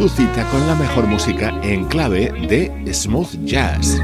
tu cita con la mejor música en clave de smooth jazz.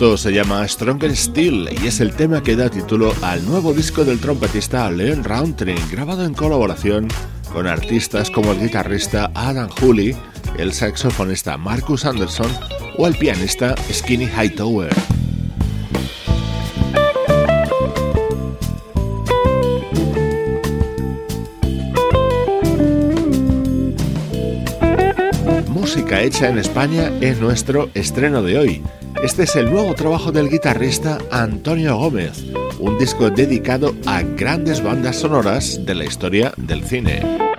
Esto se llama Stronger Still y es el tema que da título al nuevo disco del trompetista Leon Roundtree, grabado en colaboración con artistas como el guitarrista Adam Hooley, el saxofonista Marcus Anderson o el pianista Skinny Hightower. Música hecha en España es nuestro estreno de hoy. Este es el nuevo trabajo del guitarrista Antonio Gómez, un disco dedicado a grandes bandas sonoras de la historia del cine.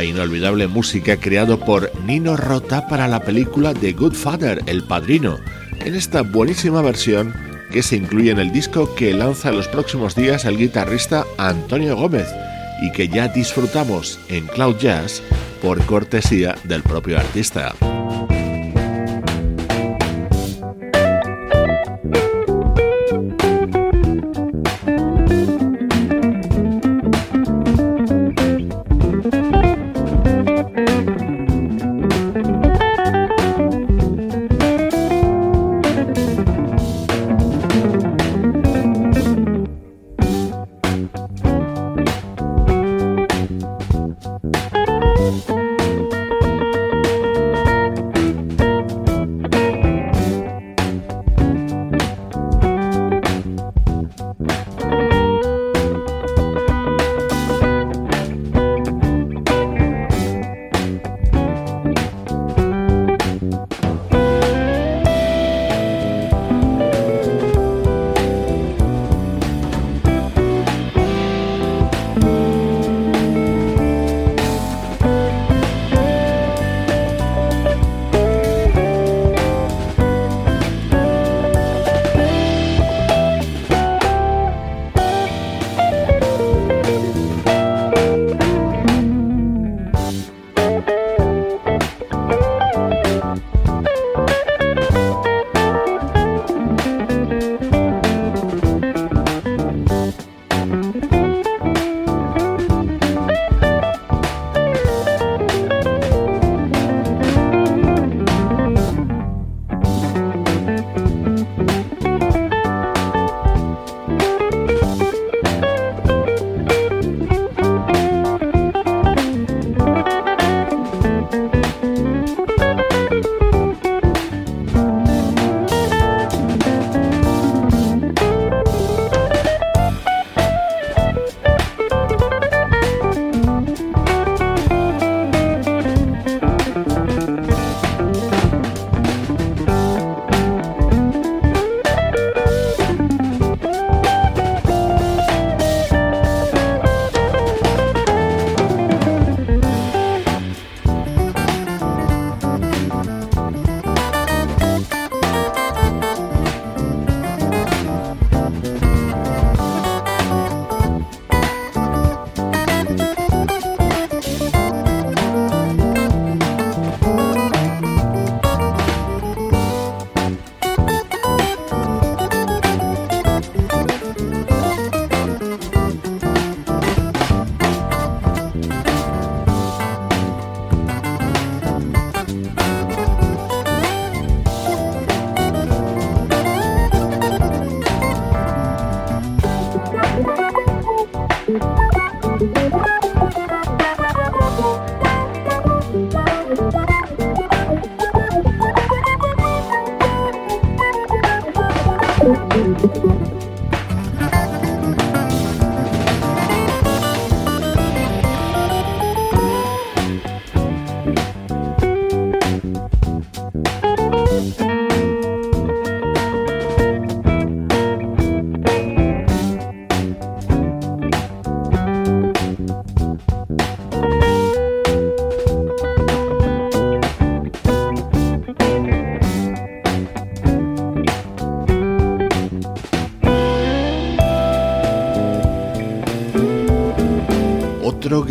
La inolvidable música creado por Nino Rota para la película The Good Father, El Padrino, en esta buenísima versión que se incluye en el disco que lanza los próximos días el guitarrista Antonio Gómez y que ya disfrutamos en Cloud Jazz por cortesía del propio artista.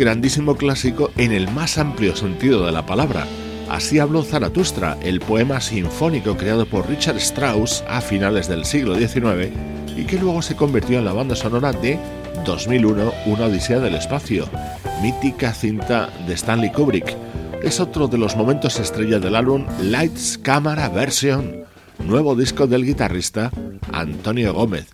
Grandísimo clásico en el más amplio sentido de la palabra. Así habló Zaratustra, el poema sinfónico creado por Richard Strauss a finales del siglo XIX y que luego se convirtió en la banda sonora de 2001, Una Odisea del Espacio, mítica cinta de Stanley Kubrick. Es otro de los momentos estrella del álbum Lights Camera Version, nuevo disco del guitarrista Antonio Gómez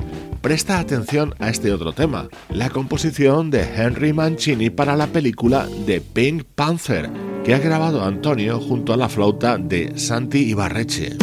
Presta atención a este otro tema, la composición de Henry Mancini para la película The Pink Panther, que ha grabado Antonio junto a la flauta de Santi Ibarreche.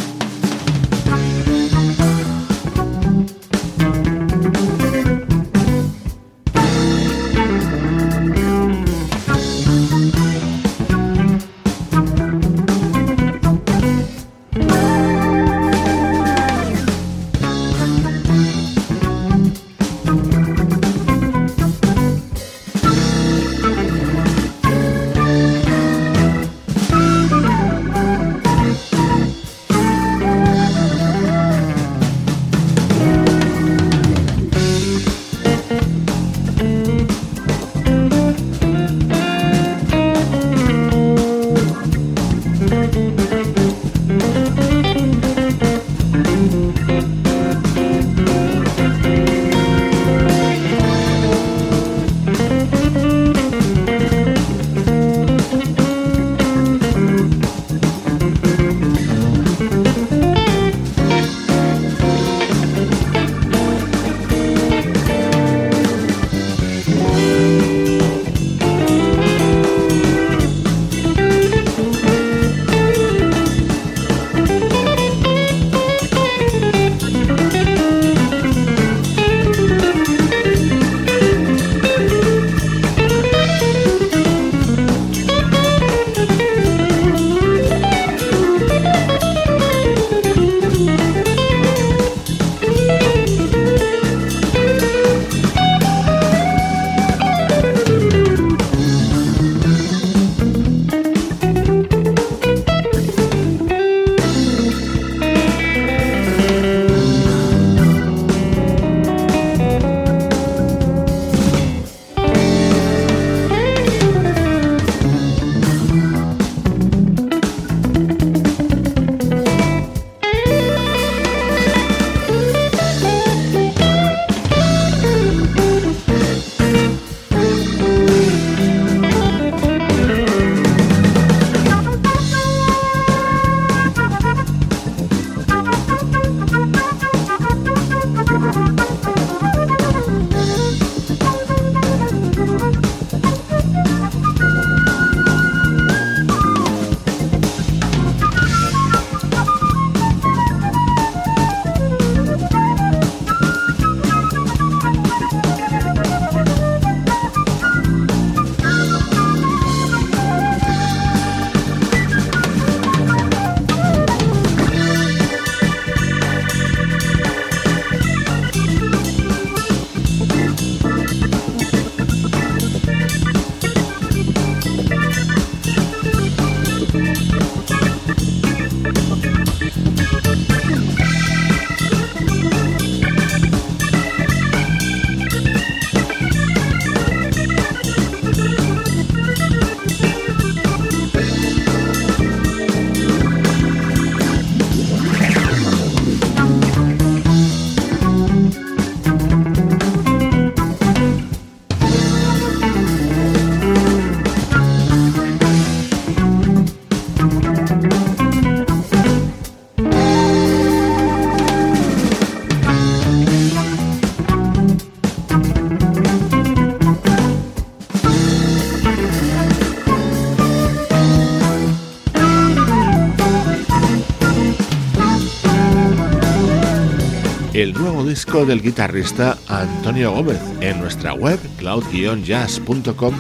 Disco del guitarrista Antonio Gómez. En nuestra web, cloud-jazz.com,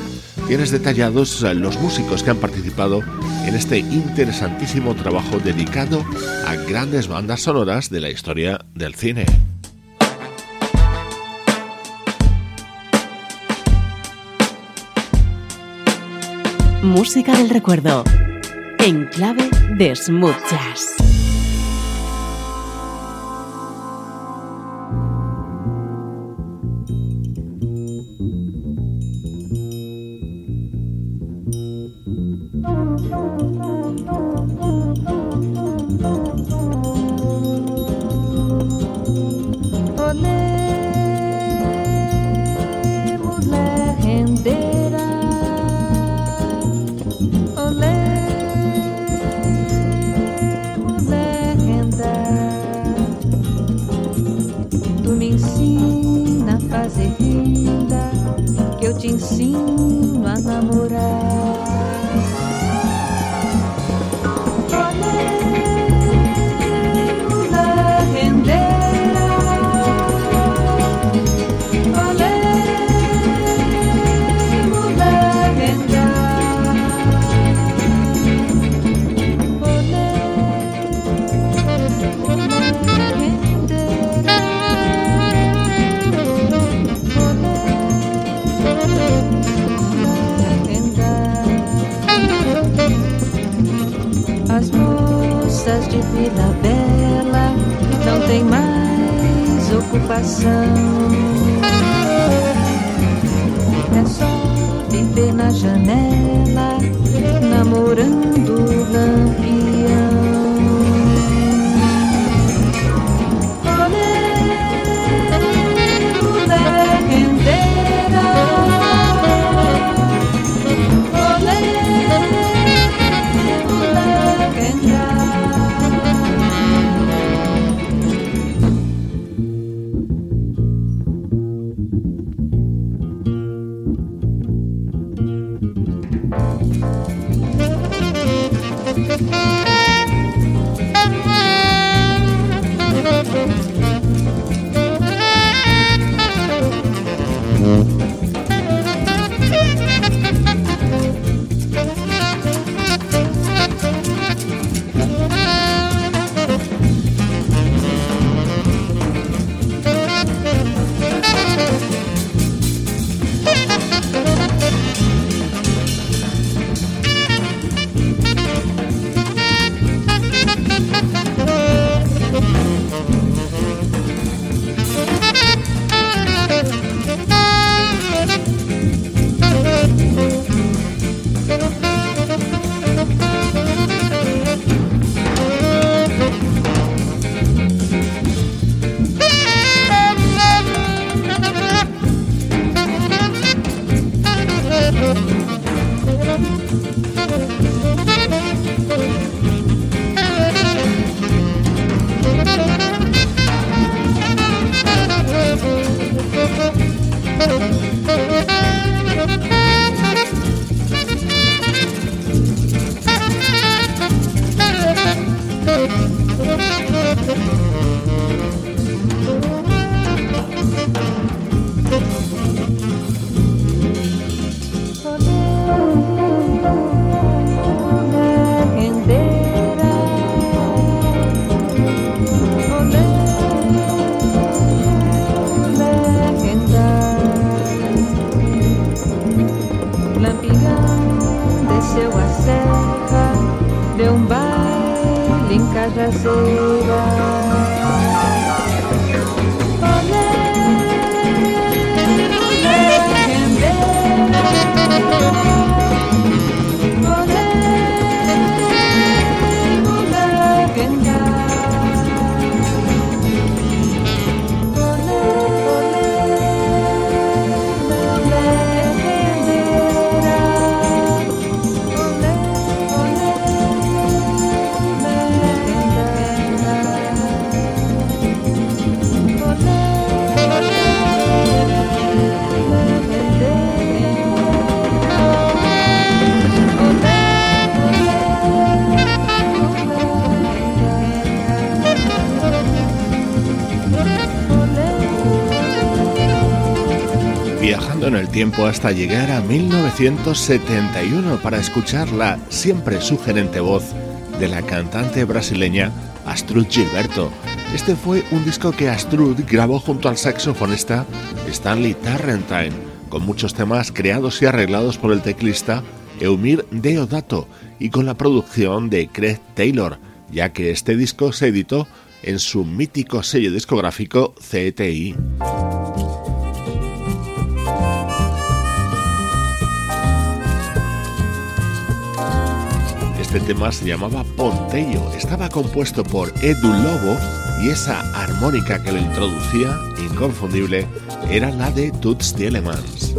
tienes detallados los músicos que han participado en este interesantísimo trabajo dedicado a grandes bandas sonoras de la historia del cine. Música del recuerdo, en clave de smooth jazz. En el tiempo hasta llegar a 1971 para escuchar la siempre sugerente voz de la cantante brasileña Astrud Gilberto. Este fue un disco que Astrud grabó junto al saxofonista Stanley Tarrentine, con muchos temas creados y arreglados por el teclista Eumir Deodato y con la producción de Craig Taylor, ya que este disco se editó en su mítico sello discográfico CTI. Este tema se llamaba Ponteio, estaba compuesto por Edu Lobo y esa armónica que lo introducía, inconfundible, era la de Toots Elements.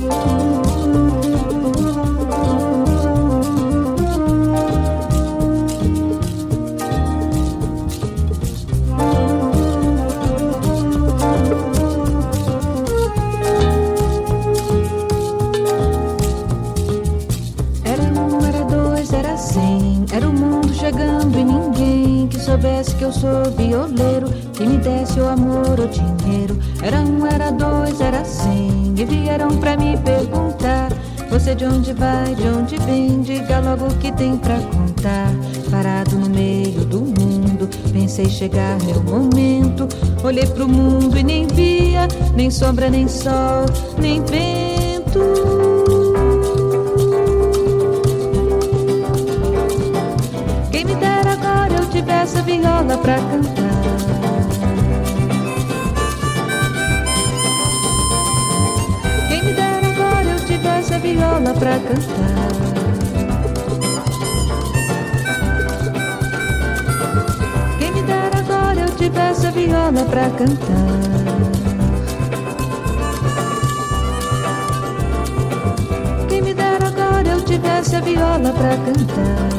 Sou violeiro, que me desse o amor ou dinheiro. Era um, era dois, era cem. E vieram pra me perguntar: Você de onde vai, de onde vem? Diga logo o que tem pra contar. Parado no meio do mundo, pensei chegar meu momento. Olhei pro mundo e nem via, nem sombra, nem sol, nem vento. Tivesse viola pra cantar. Quem me dera agora eu tivesse a viola pra cantar. Quem me dera agora eu tivesse a viola pra cantar.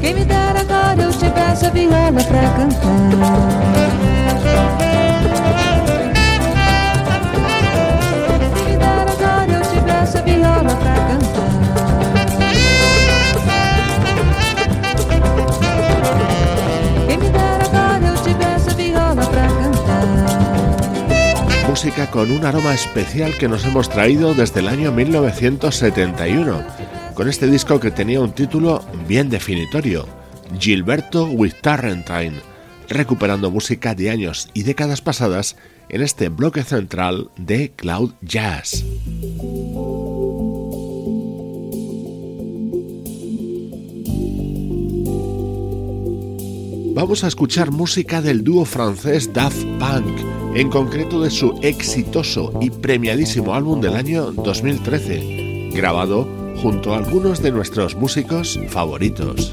Quem me dera agora eu tivesse a viola pra cantar. Con un aroma especial que nos hemos traído desde el año 1971, con este disco que tenía un título bien definitorio, Gilberto with Tarrentine, recuperando música de años y décadas pasadas en este bloque central de Cloud Jazz. Vamos a escuchar música del dúo francés Daft Punk en concreto de su exitoso y premiadísimo álbum del año 2013, grabado junto a algunos de nuestros músicos favoritos.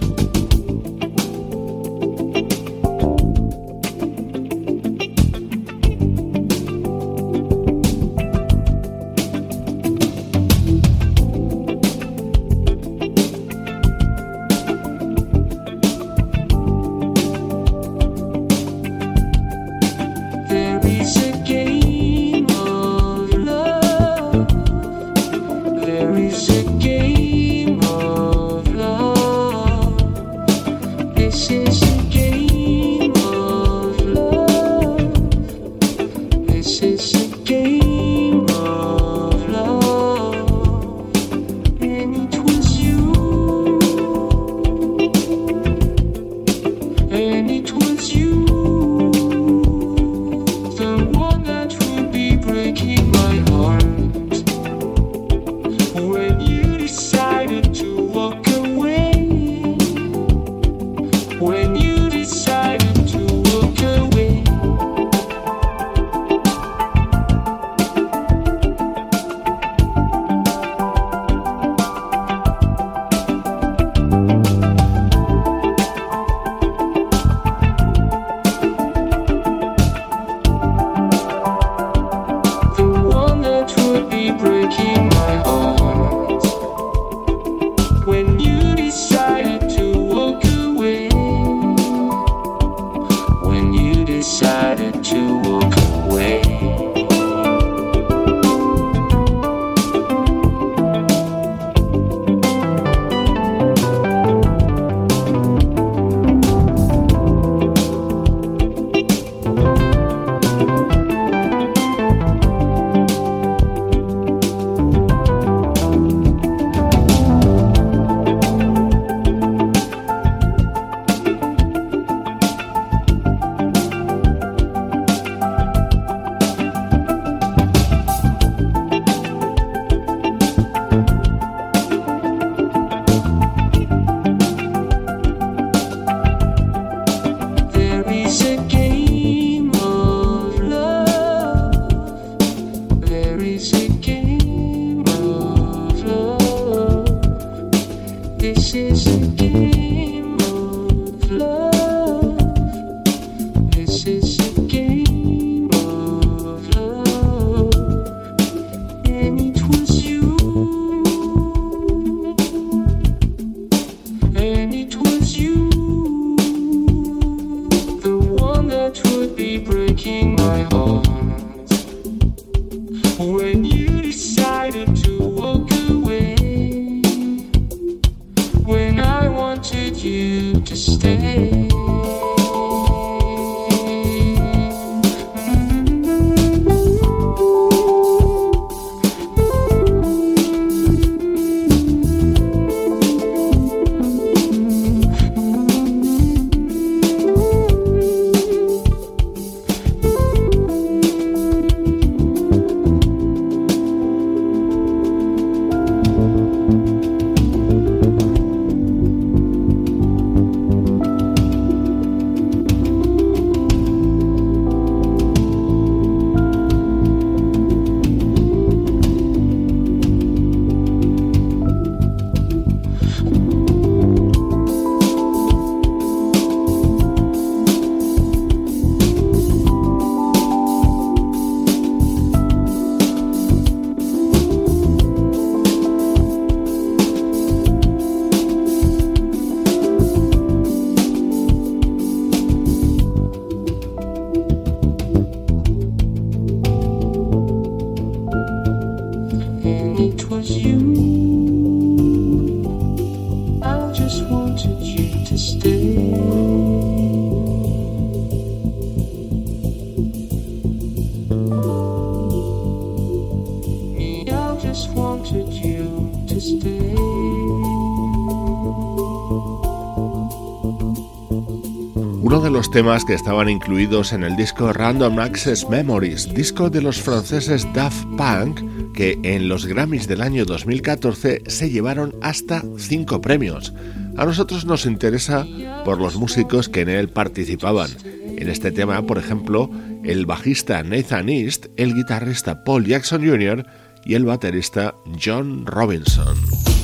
Temas que estaban incluidos en el disco Random Access Memories, disco de los franceses Daft Punk, que en los Grammys del año 2014 se llevaron hasta cinco premios. A nosotros nos interesa por los músicos que en él participaban. En este tema, por ejemplo, el bajista Nathan East, el guitarrista Paul Jackson Jr. y el baterista John Robinson.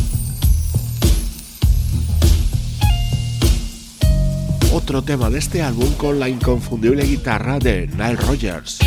Otro tema de este álbum con la inconfundible guitarra de Nile Rogers.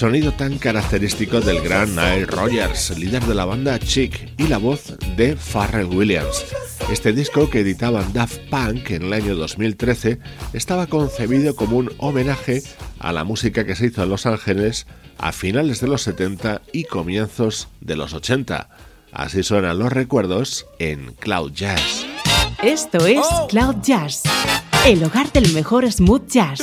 Sonido tan característico del gran Nile Rogers, líder de la banda Chic, y la voz de Pharrell Williams. Este disco que editaban Daft Punk en el año 2013 estaba concebido como un homenaje a la música que se hizo en Los Ángeles a finales de los 70 y comienzos de los 80. Así suenan los recuerdos en Cloud Jazz. Esto es Cloud Jazz, el hogar del mejor smooth jazz.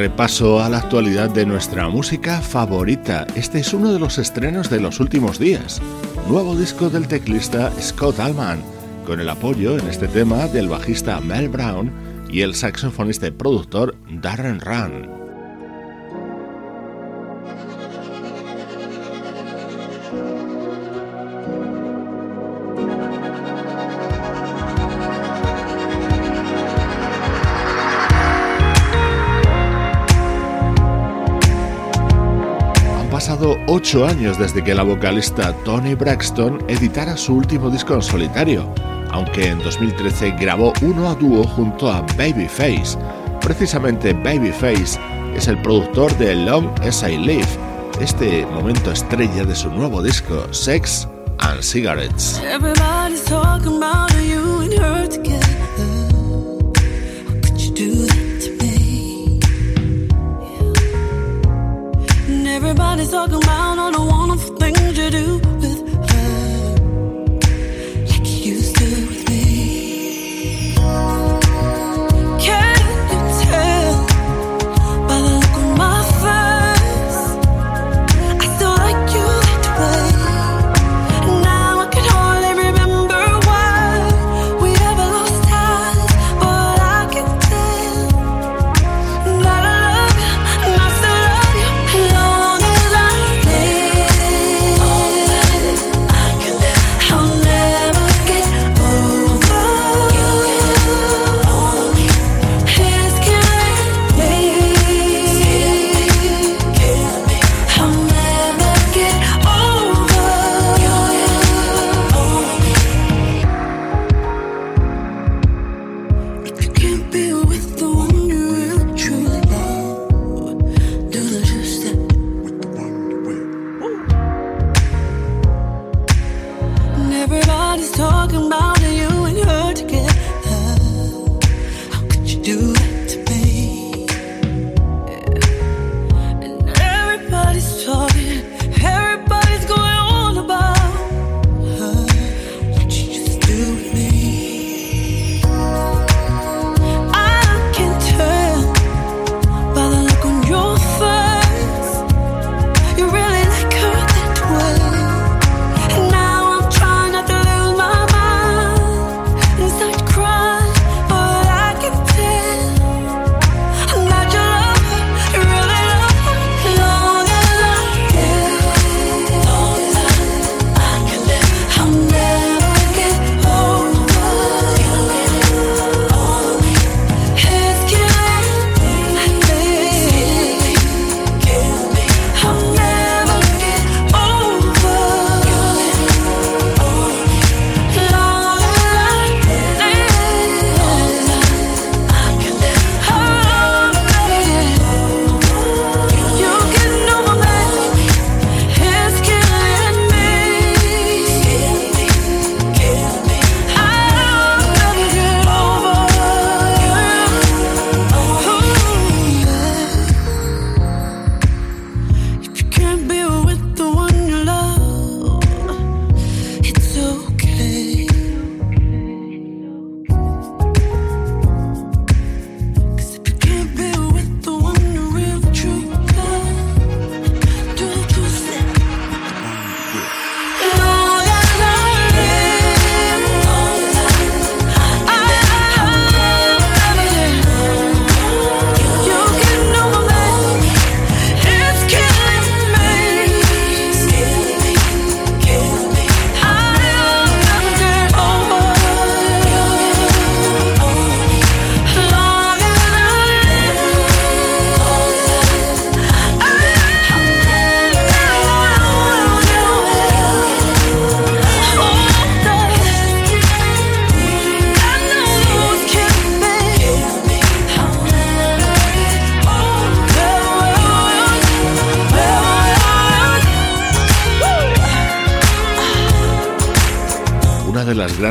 Repaso a la actualidad de nuestra música favorita. Este es uno de los estrenos de los últimos días. Nuevo disco del teclista Scott Allman, con el apoyo en este tema del bajista Mel Brown y el saxofonista y productor Darren Run. ocho años desde que la vocalista Toni Braxton editara su último disco en solitario, aunque en 2013 grabó uno a dúo junto a Babyface. Precisamente Babyface es el productor de Long As I Live, este momento estrella de su nuevo disco Sex and Cigarettes. Everybody's talking about all the wonderful things you do.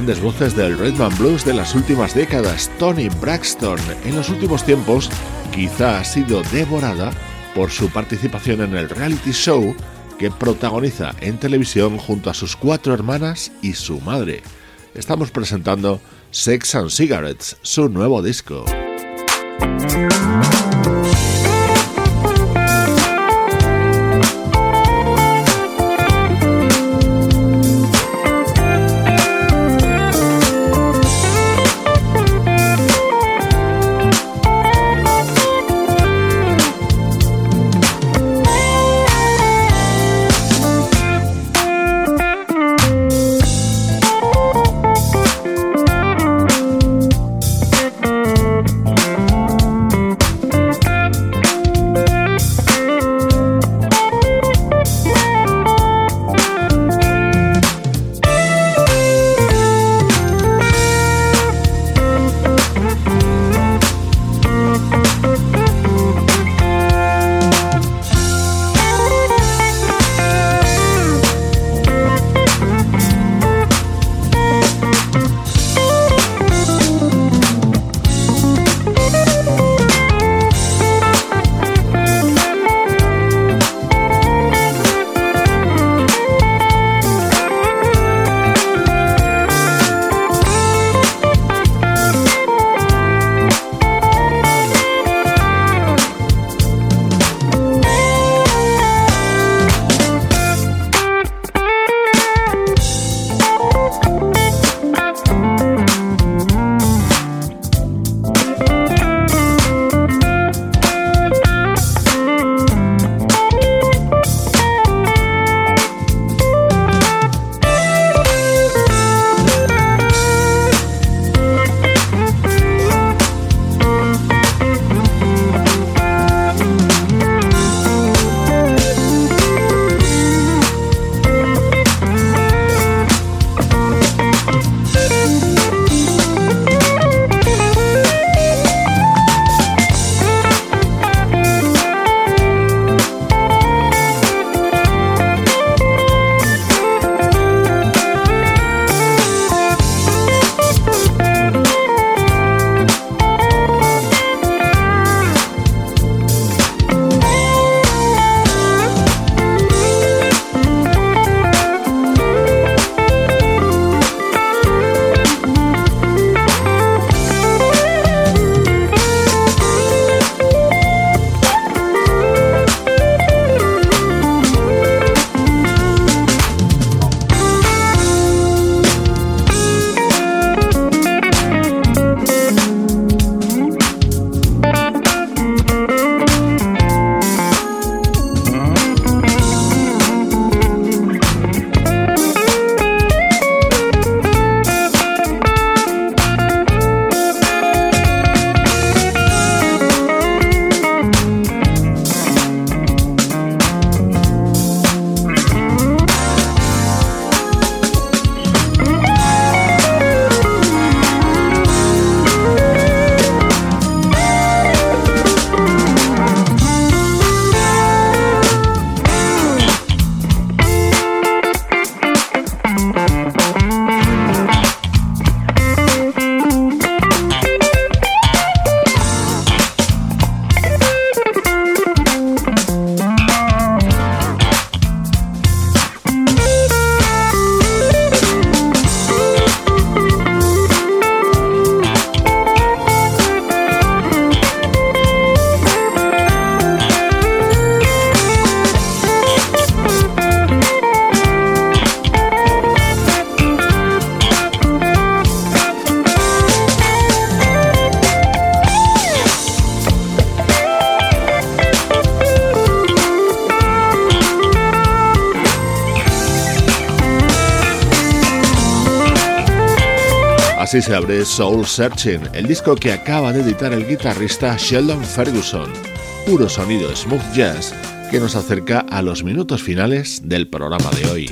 grandes voces del Redman blues de las últimas décadas, Tony Braxton, en los últimos tiempos quizá ha sido devorada por su participación en el reality show que protagoniza en televisión junto a sus cuatro hermanas y su madre. Estamos presentando Sex and Cigarettes, su nuevo disco. Así se abre Soul Searching, el disco que acaba de editar el guitarrista Sheldon Ferguson. Puro sonido smooth jazz que nos acerca a los minutos finales del programa de hoy.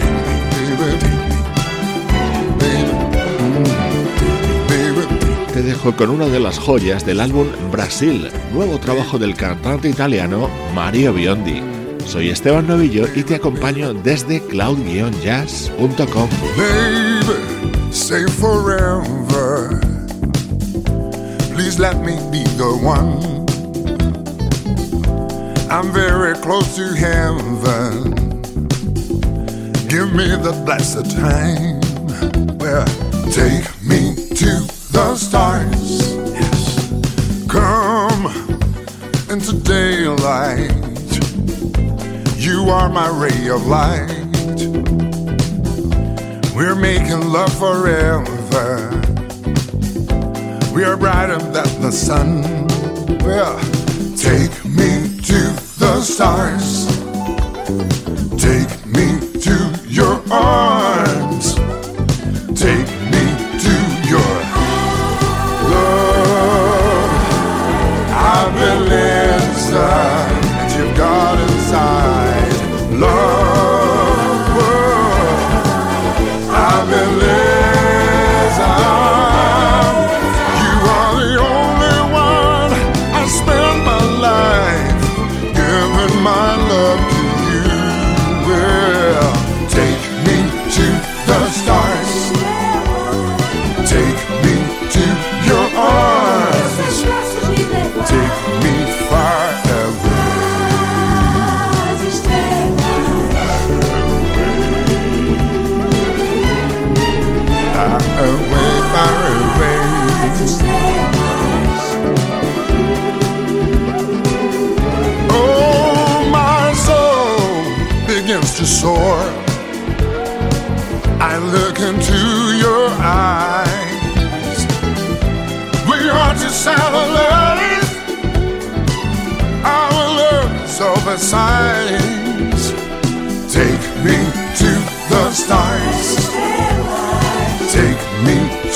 Te dejo con una de las joyas del álbum Brasil, nuevo trabajo del cantante italiano Mario Biondi. Soy Esteban Novillo y te acompaño desde cloud-jazz.com. say forever. Please let me be the one. I'm very close to heaven. Give me the blessed time. Well, take me to the stars. Yes. Come into daylight. You are my ray of light. We're making love forever. We are brighter than the sun. Well, take me to the stars. Take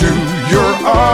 to your arms.